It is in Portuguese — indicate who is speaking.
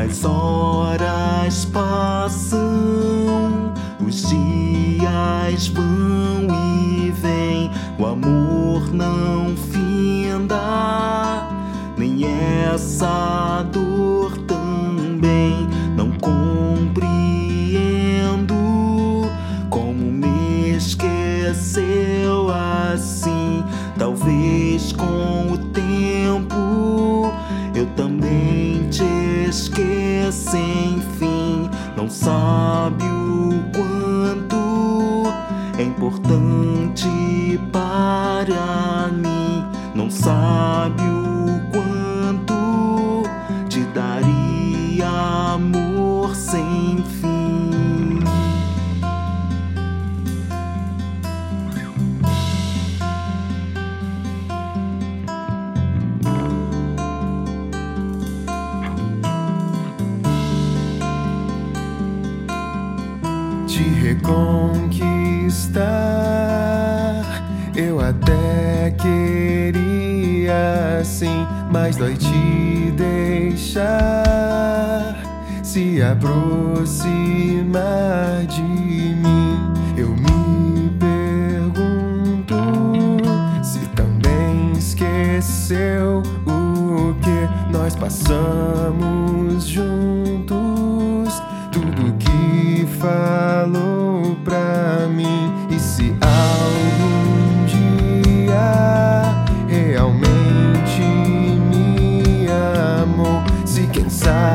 Speaker 1: As horas passam, os dias vão e vêm, o amor não finda, nem essa dor também. Não compreendo como me esqueceu assim. Talvez com Não sabe o quanto é importante para mim. Não sabe o te
Speaker 2: reconquistar. Eu até queria sim, mas dói te deixar se aproximar de mim. Eu me pergunto se também esqueceu o que nós passamos juntos falou pra mim. E se algum dia realmente me amou, se quem sabe.